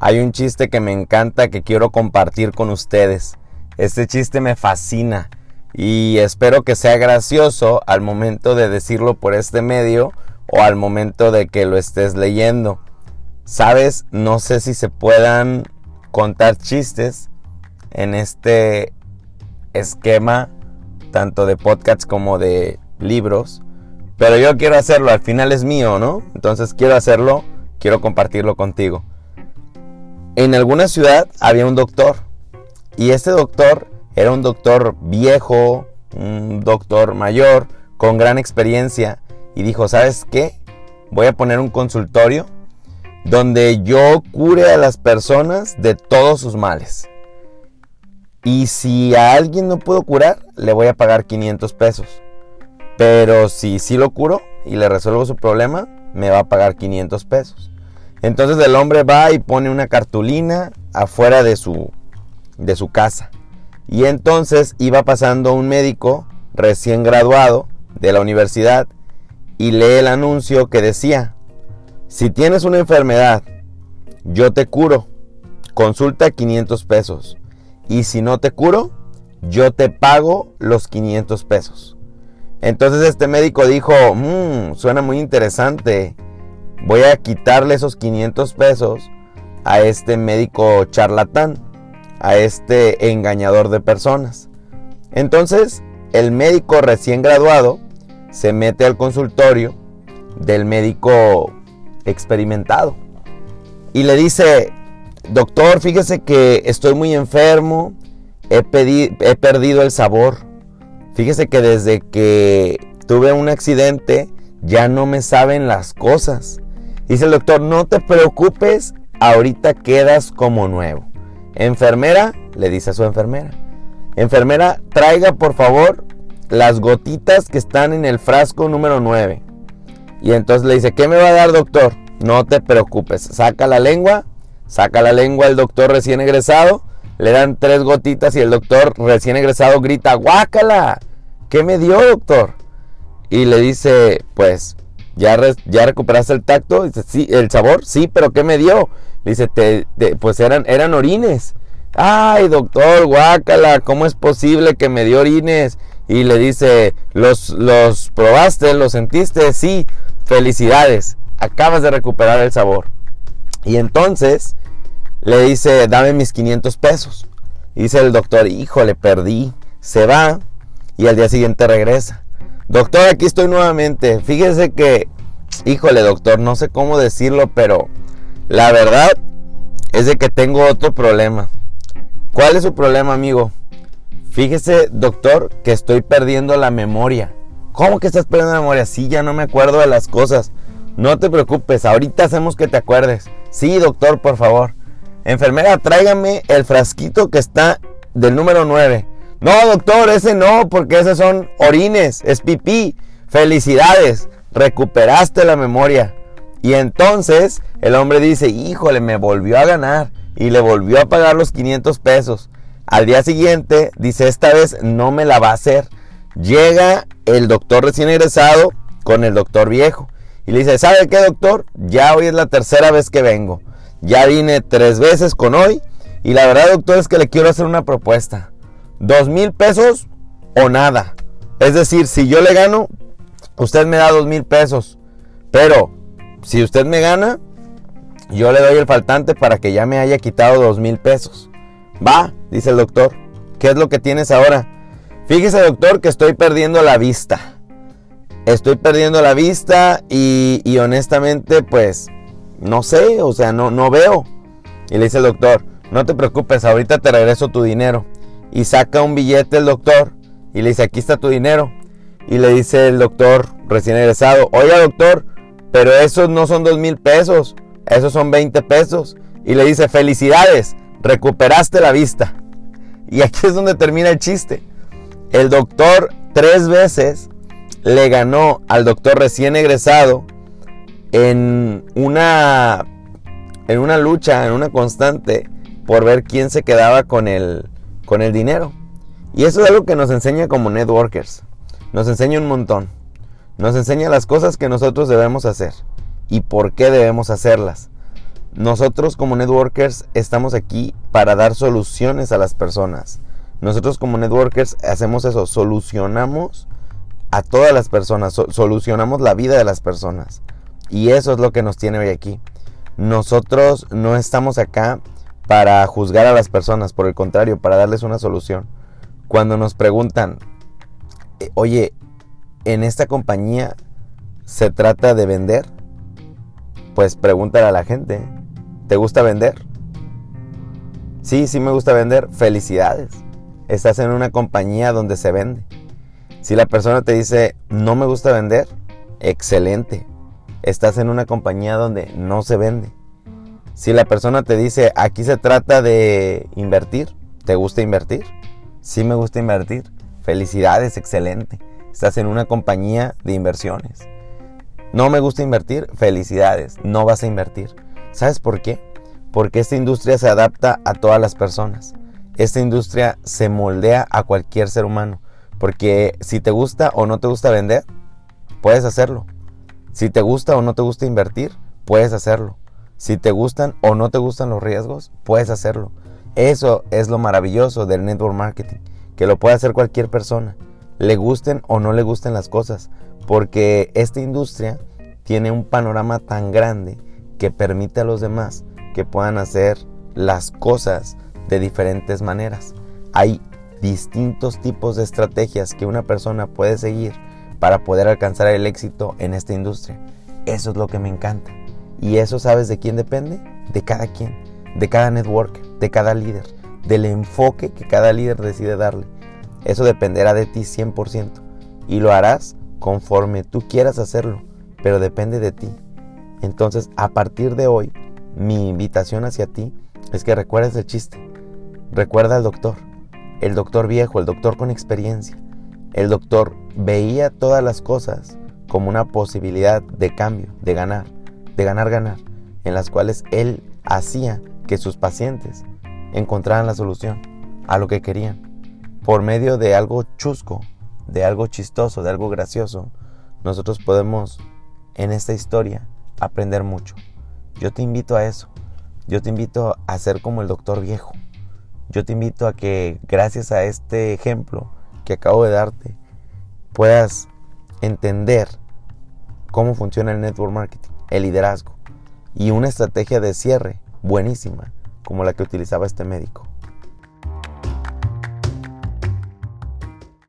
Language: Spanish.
hay un chiste que me encanta que quiero compartir con ustedes. Este chiste me fascina y espero que sea gracioso al momento de decirlo por este medio o al momento de que lo estés leyendo. Sabes, no sé si se puedan contar chistes en este esquema tanto de podcasts como de libros, pero yo quiero hacerlo, al final es mío, ¿no? Entonces quiero hacerlo, quiero compartirlo contigo. En alguna ciudad había un doctor y este doctor era un doctor viejo, un doctor mayor, con gran experiencia y dijo, ¿sabes qué? Voy a poner un consultorio donde yo cure a las personas de todos sus males. Y si a alguien no puedo curar, le voy a pagar 500 pesos. Pero si sí lo curo y le resuelvo su problema, me va a pagar 500 pesos. Entonces el hombre va y pone una cartulina afuera de su, de su casa. Y entonces iba pasando un médico recién graduado de la universidad y lee el anuncio que decía, si tienes una enfermedad, yo te curo, consulta 500 pesos. Y si no te curo, yo te pago los 500 pesos. Entonces este médico dijo, mmm, suena muy interesante, voy a quitarle esos 500 pesos a este médico charlatán, a este engañador de personas. Entonces el médico recién graduado se mete al consultorio del médico experimentado y le dice, doctor, fíjese que estoy muy enfermo, he, he perdido el sabor. Fíjese que desde que tuve un accidente ya no me saben las cosas. Dice el doctor, no te preocupes, ahorita quedas como nuevo. Enfermera, le dice a su enfermera, enfermera, traiga por favor las gotitas que están en el frasco número 9. Y entonces le dice, ¿qué me va a dar doctor? No te preocupes, saca la lengua, saca la lengua el doctor recién egresado, le dan tres gotitas y el doctor recién egresado grita, guácala, ¿qué me dio doctor? Y le dice, pues, ¿ya, recuperaste el tacto? Sí, el sabor, sí, pero ¿qué me dio? dice, pues eran, orines. Ay, doctor, guácala, ¿cómo es posible que me dio orines? y le dice, ¿los, probaste? ¿Los sentiste? Sí, felicidades, acabas de recuperar el sabor. Y entonces le dice, dame mis 500 pesos. Dice el doctor, híjole, perdí. Se va y al día siguiente regresa. Doctor, aquí estoy nuevamente. Fíjese que, híjole, doctor, no sé cómo decirlo, pero la verdad es de que tengo otro problema. ¿Cuál es su problema, amigo? Fíjese, doctor, que estoy perdiendo la memoria. ¿Cómo que estás perdiendo la memoria? Sí, ya no me acuerdo de las cosas. No te preocupes, ahorita hacemos que te acuerdes. Sí, doctor, por favor. Enfermera, tráigame el frasquito que está del número 9. No, doctor, ese no, porque esos son orines, es pipí. Felicidades, recuperaste la memoria. Y entonces el hombre dice, híjole, me volvió a ganar y le volvió a pagar los 500 pesos. Al día siguiente dice, esta vez no me la va a hacer. Llega el doctor recién egresado con el doctor viejo. Y le dice, ¿sabe qué doctor? Ya hoy es la tercera vez que vengo. Ya vine tres veces con hoy. Y la verdad doctor es que le quiero hacer una propuesta. Dos mil pesos o nada. Es decir, si yo le gano, usted me da dos mil pesos. Pero si usted me gana, yo le doy el faltante para que ya me haya quitado dos mil pesos. Va, dice el doctor. ¿Qué es lo que tienes ahora? Fíjese, doctor, que estoy perdiendo la vista. Estoy perdiendo la vista y, honestamente, pues, no sé, o sea, no, no veo. Y le dice el doctor, no te preocupes, ahorita te regreso tu dinero. Y saca un billete el doctor y le dice, aquí está tu dinero. Y le dice el doctor recién egresado, oiga doctor, pero esos no son dos mil pesos, esos son 20 pesos. Y le dice, felicidades, recuperaste la vista. Y aquí es donde termina el chiste. El doctor tres veces le ganó al doctor recién egresado en una, en una lucha, en una constante, por ver quién se quedaba con el, con el dinero. Y eso es algo que nos enseña como networkers. Nos enseña un montón. Nos enseña las cosas que nosotros debemos hacer y por qué debemos hacerlas. Nosotros como networkers estamos aquí para dar soluciones a las personas. Nosotros como networkers hacemos eso, solucionamos a todas las personas, solucionamos la vida de las personas. Y eso es lo que nos tiene hoy aquí. Nosotros no estamos acá para juzgar a las personas, por el contrario, para darles una solución. Cuando nos preguntan, eh, oye, en esta compañía se trata de vender, pues pregúntale a la gente, ¿te gusta vender? Sí, sí me gusta vender, felicidades. Estás en una compañía donde se vende. Si la persona te dice, no me gusta vender, excelente. Estás en una compañía donde no se vende. Si la persona te dice, aquí se trata de invertir, ¿te gusta invertir? Sí me gusta invertir. Felicidades, excelente. Estás en una compañía de inversiones. No me gusta invertir, felicidades, no vas a invertir. ¿Sabes por qué? Porque esta industria se adapta a todas las personas. Esta industria se moldea a cualquier ser humano. Porque si te gusta o no te gusta vender, puedes hacerlo. Si te gusta o no te gusta invertir, puedes hacerlo. Si te gustan o no te gustan los riesgos, puedes hacerlo. Eso es lo maravilloso del network marketing, que lo puede hacer cualquier persona, le gusten o no le gusten las cosas, porque esta industria tiene un panorama tan grande que permite a los demás que puedan hacer las cosas de diferentes maneras. Hay distintos tipos de estrategias que una persona puede seguir para poder alcanzar el éxito en esta industria. Eso es lo que me encanta. ¿Y eso sabes de quién depende? De cada quien, de cada network, de cada líder, del enfoque que cada líder decide darle. Eso dependerá de ti 100% y lo harás conforme tú quieras hacerlo, pero depende de ti. Entonces, a partir de hoy, mi invitación hacia ti es que recuerdes el chiste. Recuerda al doctor, el doctor viejo, el doctor con experiencia. El doctor veía todas las cosas como una posibilidad de cambio, de ganar, de ganar, ganar, en las cuales él hacía que sus pacientes encontraran la solución a lo que querían. Por medio de algo chusco, de algo chistoso, de algo gracioso, nosotros podemos en esta historia aprender mucho. Yo te invito a eso. Yo te invito a ser como el doctor viejo. Yo te invito a que gracias a este ejemplo que acabo de darte puedas entender cómo funciona el network marketing, el liderazgo y una estrategia de cierre buenísima como la que utilizaba este médico.